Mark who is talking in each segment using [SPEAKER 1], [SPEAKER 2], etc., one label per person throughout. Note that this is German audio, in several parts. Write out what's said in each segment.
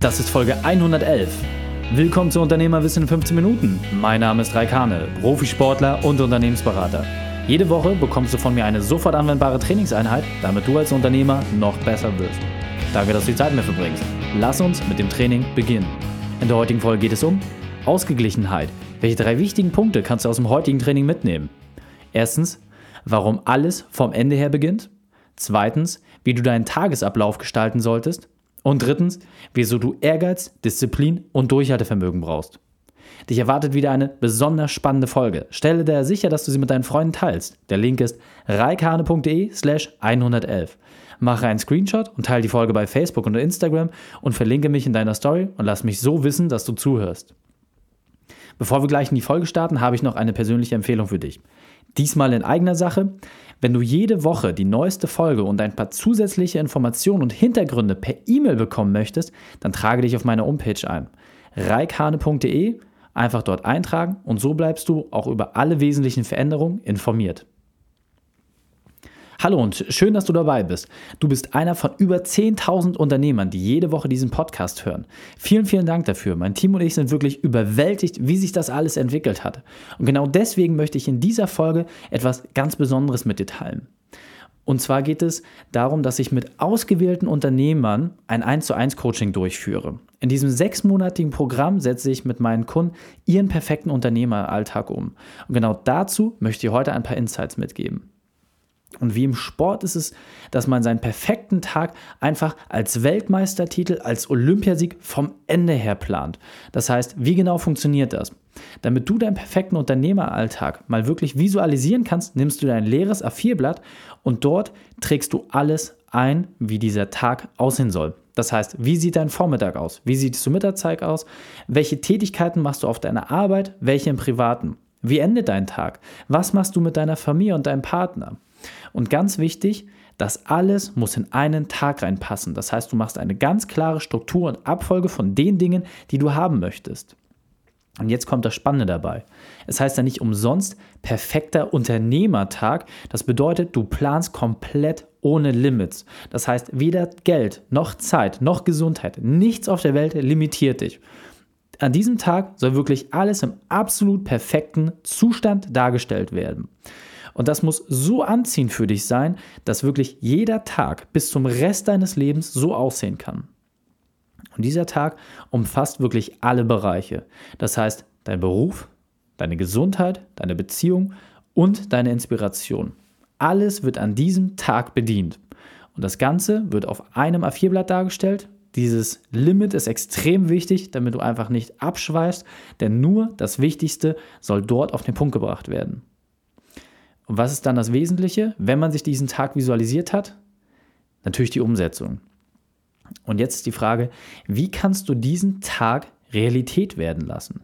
[SPEAKER 1] Das ist Folge 111. Willkommen zu Unternehmerwissen in 15 Minuten. Mein Name ist Raikane, Profisportler und Unternehmensberater. Jede Woche bekommst du von mir eine sofort anwendbare Trainingseinheit, damit du als Unternehmer noch besser wirst. Danke, dass du die Zeit mir verbringst. Lass uns mit dem Training beginnen. In der heutigen Folge geht es um Ausgeglichenheit. Welche drei wichtigen Punkte kannst du aus dem heutigen Training mitnehmen? Erstens, warum alles vom Ende her beginnt. Zweitens, wie du deinen Tagesablauf gestalten solltest. Und drittens, wieso du Ehrgeiz, Disziplin und Durchhaltevermögen brauchst. Dich erwartet wieder eine besonders spannende Folge. Stelle dir sicher, dass du sie mit deinen Freunden teilst. Der Link ist reikane.de slash 111. Mache einen Screenshot und teile die Folge bei Facebook und Instagram und verlinke mich in deiner Story und lass mich so wissen, dass du zuhörst. Bevor wir gleich in die Folge starten, habe ich noch eine persönliche Empfehlung für dich. Diesmal in eigener Sache. Wenn du jede Woche die neueste Folge und ein paar zusätzliche Informationen und Hintergründe per E-Mail bekommen möchtest, dann trage dich auf meine Homepage ein. reikhane.de, einfach dort eintragen und so bleibst du auch über alle wesentlichen Veränderungen informiert. Hallo und schön, dass du dabei bist. Du bist einer von über 10.000 Unternehmern, die jede Woche diesen Podcast hören. Vielen, vielen Dank dafür. Mein Team und ich sind wirklich überwältigt, wie sich das alles entwickelt hat. Und genau deswegen möchte ich in dieser Folge etwas ganz Besonderes mit dir teilen. Und zwar geht es darum, dass ich mit ausgewählten Unternehmern ein 1 zu 1 Coaching durchführe. In diesem sechsmonatigen Programm setze ich mit meinen Kunden ihren perfekten Unternehmeralltag um. Und genau dazu möchte ich heute ein paar Insights mitgeben. Und wie im Sport ist es, dass man seinen perfekten Tag einfach als Weltmeistertitel, als Olympiasieg vom Ende her plant. Das heißt, wie genau funktioniert das? Damit du deinen perfekten Unternehmeralltag mal wirklich visualisieren kannst, nimmst du dein leeres A4-Blatt und dort trägst du alles ein, wie dieser Tag aussehen soll. Das heißt, wie sieht dein Vormittag aus? Wie sieht es zur Mittagszeit aus? Welche Tätigkeiten machst du auf deiner Arbeit? Welche im Privaten? Wie endet dein Tag? Was machst du mit deiner Familie und deinem Partner? Und ganz wichtig, das alles muss in einen Tag reinpassen. Das heißt, du machst eine ganz klare Struktur und Abfolge von den Dingen, die du haben möchtest. Und jetzt kommt das Spannende dabei. Es heißt ja nicht umsonst perfekter Unternehmertag. Das bedeutet, du planst komplett ohne Limits. Das heißt, weder Geld noch Zeit noch Gesundheit, nichts auf der Welt limitiert dich. An diesem Tag soll wirklich alles im absolut perfekten Zustand dargestellt werden. Und das muss so anziehend für dich sein, dass wirklich jeder Tag bis zum Rest deines Lebens so aussehen kann. Und dieser Tag umfasst wirklich alle Bereiche. Das heißt, dein Beruf, deine Gesundheit, deine Beziehung und deine Inspiration. Alles wird an diesem Tag bedient. Und das Ganze wird auf einem A4-Blatt dargestellt. Dieses Limit ist extrem wichtig, damit du einfach nicht abschweifst, denn nur das Wichtigste soll dort auf den Punkt gebracht werden. Und was ist dann das Wesentliche, wenn man sich diesen Tag visualisiert hat? Natürlich die Umsetzung. Und jetzt ist die Frage, wie kannst du diesen Tag Realität werden lassen?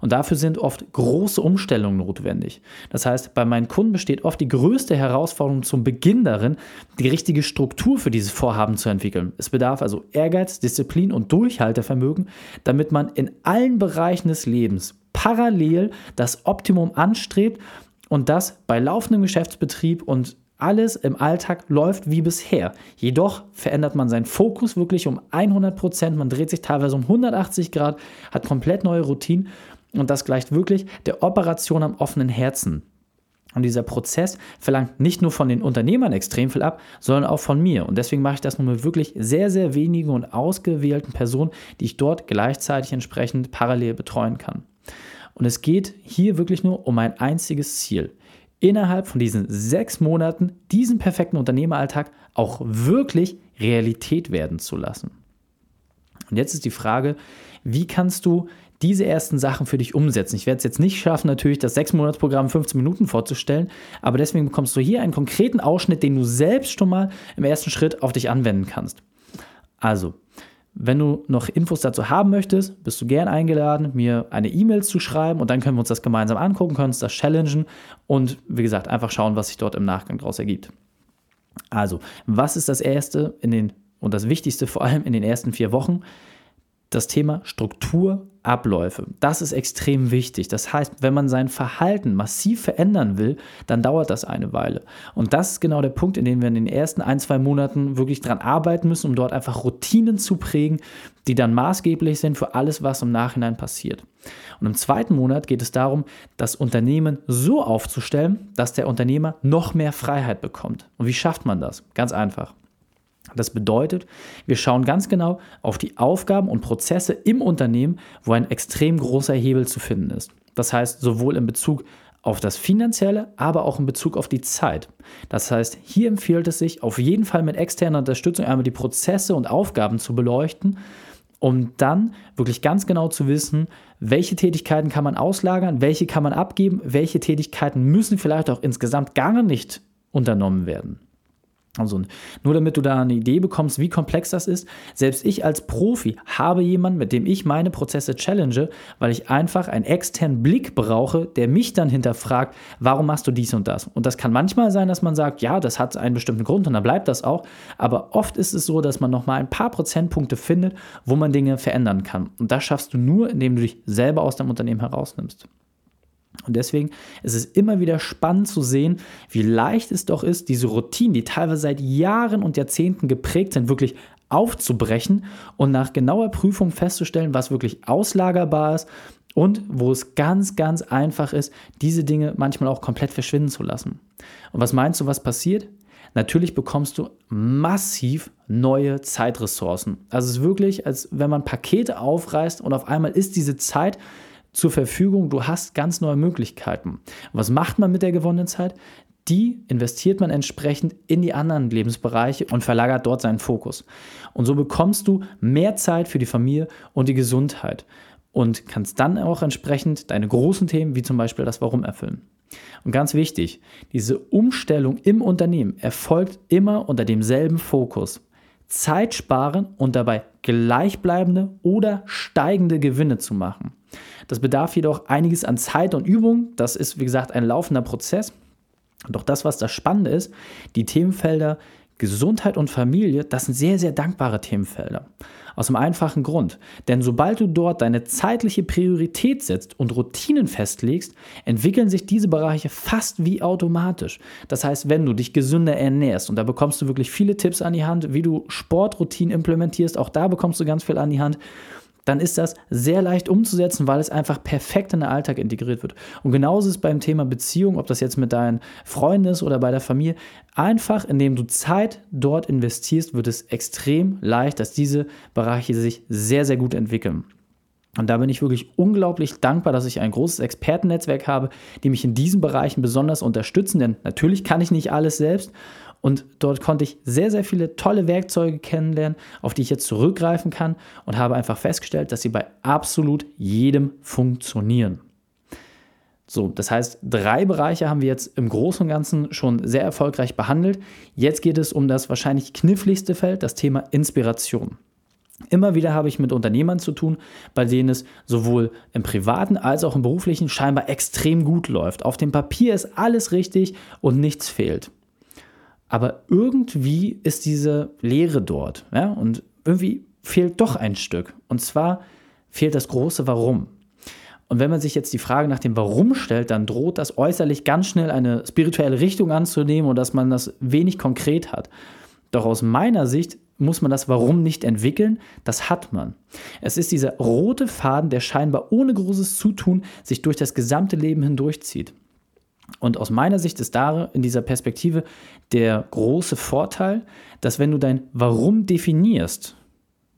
[SPEAKER 1] Und dafür sind oft große Umstellungen notwendig. Das heißt, bei meinen Kunden besteht oft die größte Herausforderung zum Beginn darin, die richtige Struktur für dieses Vorhaben zu entwickeln. Es bedarf also Ehrgeiz, Disziplin und Durchhaltevermögen, damit man in allen Bereichen des Lebens parallel das Optimum anstrebt und das bei laufendem Geschäftsbetrieb und alles im Alltag läuft wie bisher. Jedoch verändert man seinen Fokus wirklich um 100 Prozent. Man dreht sich teilweise um 180 Grad, hat komplett neue Routinen und das gleicht wirklich der Operation am offenen Herzen. Und dieser Prozess verlangt nicht nur von den Unternehmern extrem viel ab, sondern auch von mir. Und deswegen mache ich das nur mit wirklich sehr, sehr wenigen und ausgewählten Personen, die ich dort gleichzeitig entsprechend parallel betreuen kann. Und es geht hier wirklich nur um ein einziges Ziel. Innerhalb von diesen sechs Monaten diesen perfekten Unternehmeralltag auch wirklich Realität werden zu lassen. Und jetzt ist die Frage, wie kannst du diese ersten Sachen für dich umsetzen? Ich werde es jetzt nicht schaffen, natürlich das 6-Monats-Programm 15 Minuten vorzustellen, aber deswegen bekommst du hier einen konkreten Ausschnitt, den du selbst schon mal im ersten Schritt auf dich anwenden kannst. Also, wenn du noch Infos dazu haben möchtest, bist du gern eingeladen, mir eine E-Mail zu schreiben und dann können wir uns das gemeinsam angucken, können uns das challengen und wie gesagt, einfach schauen, was sich dort im Nachgang daraus ergibt. Also, was ist das Erste in den und das Wichtigste vor allem in den ersten vier Wochen? das Thema Struktur, Abläufe. Das ist extrem wichtig. Das heißt, wenn man sein Verhalten massiv verändern will, dann dauert das eine Weile. Und das ist genau der Punkt, in dem wir in den ersten ein, zwei Monaten wirklich dran arbeiten müssen, um dort einfach Routinen zu prägen, die dann maßgeblich sind für alles, was im Nachhinein passiert. Und im zweiten Monat geht es darum, das Unternehmen so aufzustellen, dass der Unternehmer noch mehr Freiheit bekommt. Und wie schafft man das? Ganz einfach. Das bedeutet, wir schauen ganz genau auf die Aufgaben und Prozesse im Unternehmen, wo ein extrem großer Hebel zu finden ist. Das heißt, sowohl in Bezug auf das Finanzielle, aber auch in Bezug auf die Zeit. Das heißt, hier empfiehlt es sich, auf jeden Fall mit externer Unterstützung einmal die Prozesse und Aufgaben zu beleuchten, um dann wirklich ganz genau zu wissen, welche Tätigkeiten kann man auslagern, welche kann man abgeben, welche Tätigkeiten müssen vielleicht auch insgesamt gar nicht unternommen werden. Also nur damit du da eine Idee bekommst, wie komplex das ist. Selbst ich als Profi habe jemanden, mit dem ich meine Prozesse challenge, weil ich einfach einen externen Blick brauche, der mich dann hinterfragt, warum machst du dies und das? Und das kann manchmal sein, dass man sagt, ja, das hat einen bestimmten Grund und dann bleibt das auch. Aber oft ist es so, dass man nochmal ein paar Prozentpunkte findet, wo man Dinge verändern kann. Und das schaffst du nur, indem du dich selber aus deinem Unternehmen herausnimmst. Und deswegen ist es immer wieder spannend zu sehen, wie leicht es doch ist, diese Routinen, die teilweise seit Jahren und Jahrzehnten geprägt sind, wirklich aufzubrechen und nach genauer Prüfung festzustellen, was wirklich auslagerbar ist und wo es ganz, ganz einfach ist, diese Dinge manchmal auch komplett verschwinden zu lassen. Und was meinst du, was passiert? Natürlich bekommst du massiv neue Zeitressourcen. Also es ist wirklich, als wenn man Pakete aufreißt und auf einmal ist diese Zeit zur Verfügung. Du hast ganz neue Möglichkeiten. Was macht man mit der gewonnenen Zeit? Die investiert man entsprechend in die anderen Lebensbereiche und verlagert dort seinen Fokus. Und so bekommst du mehr Zeit für die Familie und die Gesundheit und kannst dann auch entsprechend deine großen Themen wie zum Beispiel das Warum erfüllen. Und ganz wichtig, diese Umstellung im Unternehmen erfolgt immer unter demselben Fokus. Zeit sparen und dabei gleichbleibende oder steigende Gewinne zu machen. Das bedarf jedoch einiges an Zeit und Übung. Das ist, wie gesagt, ein laufender Prozess. Doch das, was das Spannende ist, die Themenfelder Gesundheit und Familie, das sind sehr, sehr dankbare Themenfelder. Aus einem einfachen Grund. Denn sobald du dort deine zeitliche Priorität setzt und Routinen festlegst, entwickeln sich diese Bereiche fast wie automatisch. Das heißt, wenn du dich gesünder ernährst, und da bekommst du wirklich viele Tipps an die Hand, wie du Sportroutinen implementierst, auch da bekommst du ganz viel an die Hand, dann ist das sehr leicht umzusetzen, weil es einfach perfekt in den Alltag integriert wird. Und genauso ist es beim Thema Beziehung, ob das jetzt mit deinen Freunden ist oder bei der Familie. Einfach, indem du Zeit dort investierst, wird es extrem leicht, dass diese Bereiche sich sehr, sehr gut entwickeln. Und da bin ich wirklich unglaublich dankbar, dass ich ein großes Expertennetzwerk habe, die mich in diesen Bereichen besonders unterstützen. Denn natürlich kann ich nicht alles selbst. Und dort konnte ich sehr, sehr viele tolle Werkzeuge kennenlernen, auf die ich jetzt zurückgreifen kann und habe einfach festgestellt, dass sie bei absolut jedem funktionieren. So, das heißt, drei Bereiche haben wir jetzt im Großen und Ganzen schon sehr erfolgreich behandelt. Jetzt geht es um das wahrscheinlich kniffligste Feld, das Thema Inspiration. Immer wieder habe ich mit Unternehmern zu tun, bei denen es sowohl im privaten als auch im beruflichen scheinbar extrem gut läuft. Auf dem Papier ist alles richtig und nichts fehlt. Aber irgendwie ist diese Leere dort. Ja? Und irgendwie fehlt doch ein Stück. Und zwar fehlt das große Warum. Und wenn man sich jetzt die Frage nach dem Warum stellt, dann droht das äußerlich ganz schnell eine spirituelle Richtung anzunehmen und dass man das wenig konkret hat. Doch aus meiner Sicht muss man das Warum nicht entwickeln, das hat man. Es ist dieser rote Faden, der scheinbar ohne großes Zutun sich durch das gesamte Leben hindurchzieht. Und aus meiner Sicht ist da in dieser Perspektive der große Vorteil, dass wenn du dein Warum definierst,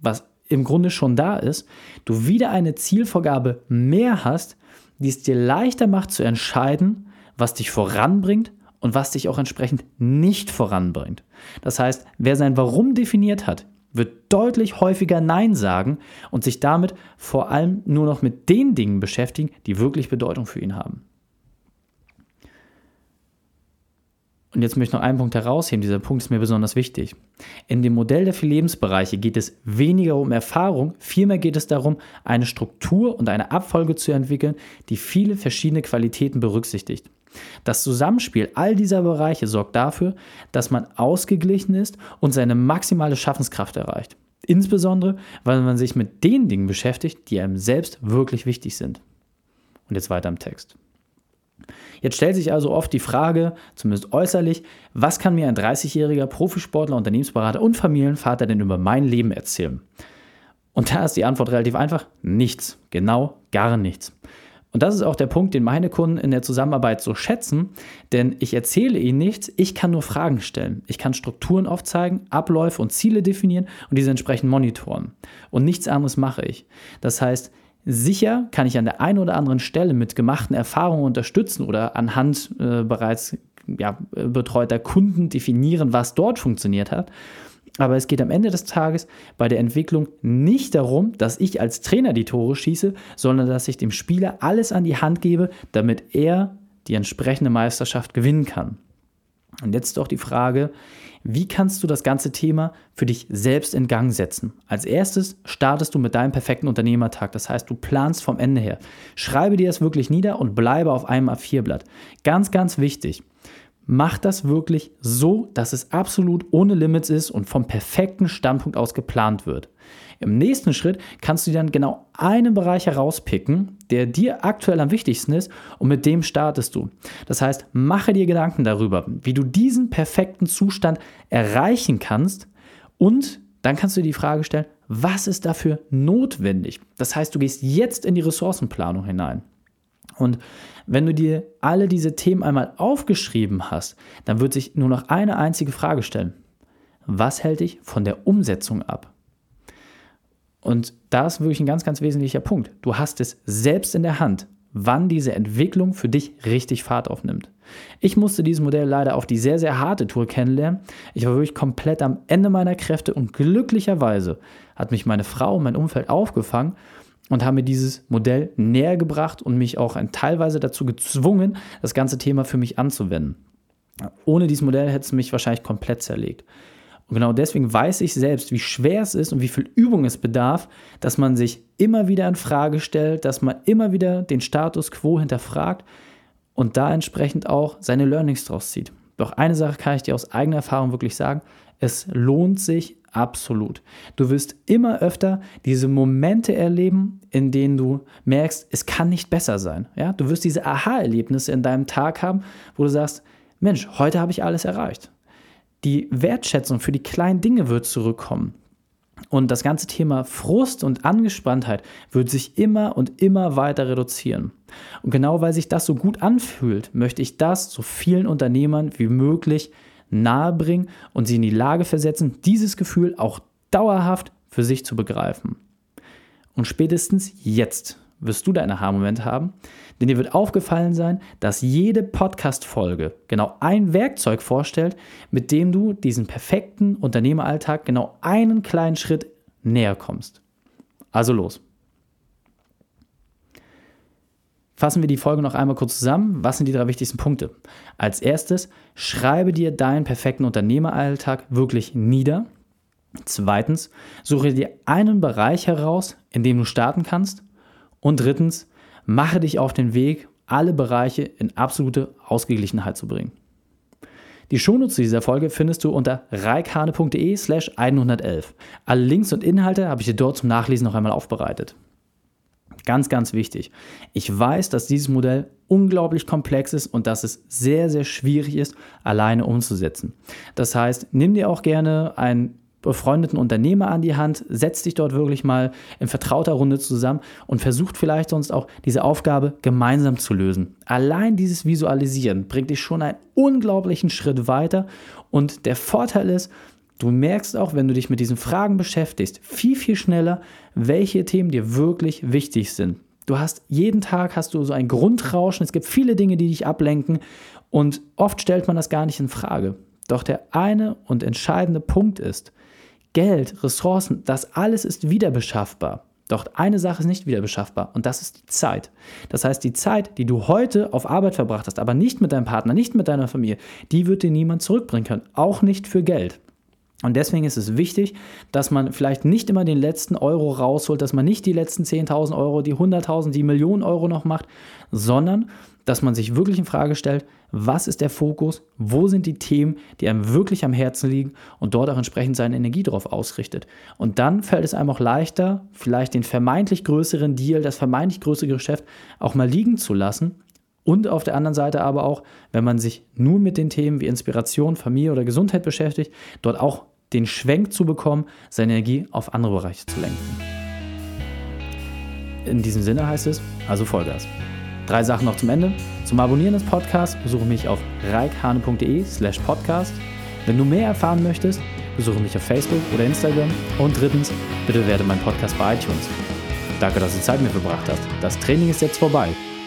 [SPEAKER 1] was im Grunde schon da ist, du wieder eine Zielvorgabe mehr hast, die es dir leichter macht zu entscheiden, was dich voranbringt und was dich auch entsprechend nicht voranbringt. Das heißt, wer sein Warum definiert hat, wird deutlich häufiger Nein sagen und sich damit vor allem nur noch mit den Dingen beschäftigen, die wirklich Bedeutung für ihn haben. Und jetzt möchte ich noch einen Punkt herausheben, dieser Punkt ist mir besonders wichtig. In dem Modell der vier Lebensbereiche geht es weniger um Erfahrung, vielmehr geht es darum, eine Struktur und eine Abfolge zu entwickeln, die viele verschiedene Qualitäten berücksichtigt. Das Zusammenspiel all dieser Bereiche sorgt dafür, dass man ausgeglichen ist und seine maximale Schaffenskraft erreicht. Insbesondere, weil man sich mit den Dingen beschäftigt, die einem selbst wirklich wichtig sind. Und jetzt weiter im Text. Jetzt stellt sich also oft die Frage, zumindest äußerlich, was kann mir ein 30-jähriger Profisportler, Unternehmensberater und Familienvater denn über mein Leben erzählen? Und da ist die Antwort relativ einfach, nichts, genau gar nichts. Und das ist auch der Punkt, den meine Kunden in der Zusammenarbeit so schätzen, denn ich erzähle ihnen nichts, ich kann nur Fragen stellen. Ich kann Strukturen aufzeigen, Abläufe und Ziele definieren und diese entsprechend monitoren. Und nichts anderes mache ich. Das heißt, Sicher kann ich an der einen oder anderen Stelle mit gemachten Erfahrungen unterstützen oder anhand äh, bereits ja, betreuter Kunden definieren, was dort funktioniert hat. Aber es geht am Ende des Tages bei der Entwicklung nicht darum, dass ich als Trainer die Tore schieße, sondern dass ich dem Spieler alles an die Hand gebe, damit er die entsprechende Meisterschaft gewinnen kann. Und jetzt doch die Frage, wie kannst du das ganze Thema für dich selbst in Gang setzen? Als erstes startest du mit deinem perfekten Unternehmertag. Das heißt, du planst vom Ende her. Schreibe dir das wirklich nieder und bleibe auf einem A4-Blatt. Ganz, ganz wichtig. Mach das wirklich so, dass es absolut ohne Limits ist und vom perfekten Standpunkt aus geplant wird. Im nächsten Schritt kannst du dann genau einen Bereich herauspicken, der dir aktuell am wichtigsten ist und mit dem startest du. Das heißt, mache dir Gedanken darüber, wie du diesen perfekten Zustand erreichen kannst und dann kannst du dir die Frage stellen, was ist dafür notwendig? Das heißt, du gehst jetzt in die Ressourcenplanung hinein. Und wenn du dir alle diese Themen einmal aufgeschrieben hast, dann wird sich nur noch eine einzige Frage stellen. Was hält dich von der Umsetzung ab? Und da ist wirklich ein ganz, ganz wesentlicher Punkt. Du hast es selbst in der Hand, wann diese Entwicklung für dich richtig Fahrt aufnimmt. Ich musste dieses Modell leider auf die sehr, sehr harte Tour kennenlernen. Ich war wirklich komplett am Ende meiner Kräfte und glücklicherweise hat mich meine Frau und mein Umfeld aufgefangen und haben mir dieses Modell näher gebracht und mich auch teilweise dazu gezwungen, das ganze Thema für mich anzuwenden. Ohne dieses Modell hätte es mich wahrscheinlich komplett zerlegt. Und genau deswegen weiß ich selbst, wie schwer es ist und wie viel Übung es bedarf, dass man sich immer wieder in Frage stellt, dass man immer wieder den Status quo hinterfragt und da entsprechend auch seine Learnings draus zieht. Doch eine Sache kann ich dir aus eigener Erfahrung wirklich sagen, es lohnt sich absolut. Du wirst immer öfter diese Momente erleben, in denen du merkst, es kann nicht besser sein. Ja? Du wirst diese Aha-Erlebnisse in deinem Tag haben, wo du sagst, Mensch, heute habe ich alles erreicht die Wertschätzung für die kleinen Dinge wird zurückkommen. Und das ganze Thema Frust und Angespanntheit wird sich immer und immer weiter reduzieren. Und genau weil sich das so gut anfühlt, möchte ich das so vielen Unternehmern wie möglich nahebringen und sie in die Lage versetzen, dieses Gefühl auch dauerhaft für sich zu begreifen. Und spätestens jetzt wirst du deine Aha-Momente haben, denn dir wird aufgefallen sein, dass jede Podcast-Folge genau ein Werkzeug vorstellt, mit dem du diesen perfekten Unternehmeralltag genau einen kleinen Schritt näher kommst. Also los. Fassen wir die Folge noch einmal kurz zusammen. Was sind die drei wichtigsten Punkte? Als erstes, schreibe dir deinen perfekten Unternehmeralltag wirklich nieder. Zweitens, suche dir einen Bereich heraus, in dem du starten kannst. Und drittens, mache dich auf den Weg, alle Bereiche in absolute Ausgeglichenheit zu bringen. Die Shownotes zu dieser Folge findest du unter reikane.de slash 111. Alle Links und Inhalte habe ich dir dort zum Nachlesen noch einmal aufbereitet. Ganz, ganz wichtig. Ich weiß, dass dieses Modell unglaublich komplex ist und dass es sehr, sehr schwierig ist, alleine umzusetzen. Das heißt, nimm dir auch gerne ein befreundeten Unternehmer an die Hand, setzt dich dort wirklich mal in vertrauter Runde zusammen und versucht vielleicht sonst auch diese Aufgabe gemeinsam zu lösen. Allein dieses Visualisieren bringt dich schon einen unglaublichen Schritt weiter und der Vorteil ist, du merkst auch, wenn du dich mit diesen Fragen beschäftigst, viel, viel schneller, welche Themen dir wirklich wichtig sind. Du hast jeden Tag hast du so ein Grundrauschen, es gibt viele Dinge, die dich ablenken und oft stellt man das gar nicht in Frage. Doch der eine und entscheidende Punkt ist, Geld, Ressourcen, das alles ist wiederbeschaffbar. Doch eine Sache ist nicht wiederbeschaffbar und das ist die Zeit. Das heißt, die Zeit, die du heute auf Arbeit verbracht hast, aber nicht mit deinem Partner, nicht mit deiner Familie, die wird dir niemand zurückbringen können, auch nicht für Geld. Und deswegen ist es wichtig, dass man vielleicht nicht immer den letzten Euro rausholt, dass man nicht die letzten 10.000 Euro, die 100.000, die Millionen Euro noch macht, sondern dass man sich wirklich in Frage stellt, was ist der Fokus, wo sind die Themen, die einem wirklich am Herzen liegen und dort auch entsprechend seine Energie darauf ausrichtet. Und dann fällt es einem auch leichter, vielleicht den vermeintlich größeren Deal, das vermeintlich größere Geschäft auch mal liegen zu lassen und auf der anderen Seite aber auch, wenn man sich nur mit den Themen wie Inspiration, Familie oder Gesundheit beschäftigt, dort auch den Schwenk zu bekommen, seine Energie auf andere Bereiche zu lenken. In diesem Sinne heißt es, also Vollgas. Drei Sachen noch zum Ende. Zum Abonnieren des Podcasts besuche mich auf reikhane.de slash podcast. Wenn du mehr erfahren möchtest, besuche mich auf Facebook oder Instagram. Und drittens, bitte werde mein Podcast bei iTunes. Danke, dass du Zeit mit mir verbracht hast. Das Training ist jetzt vorbei.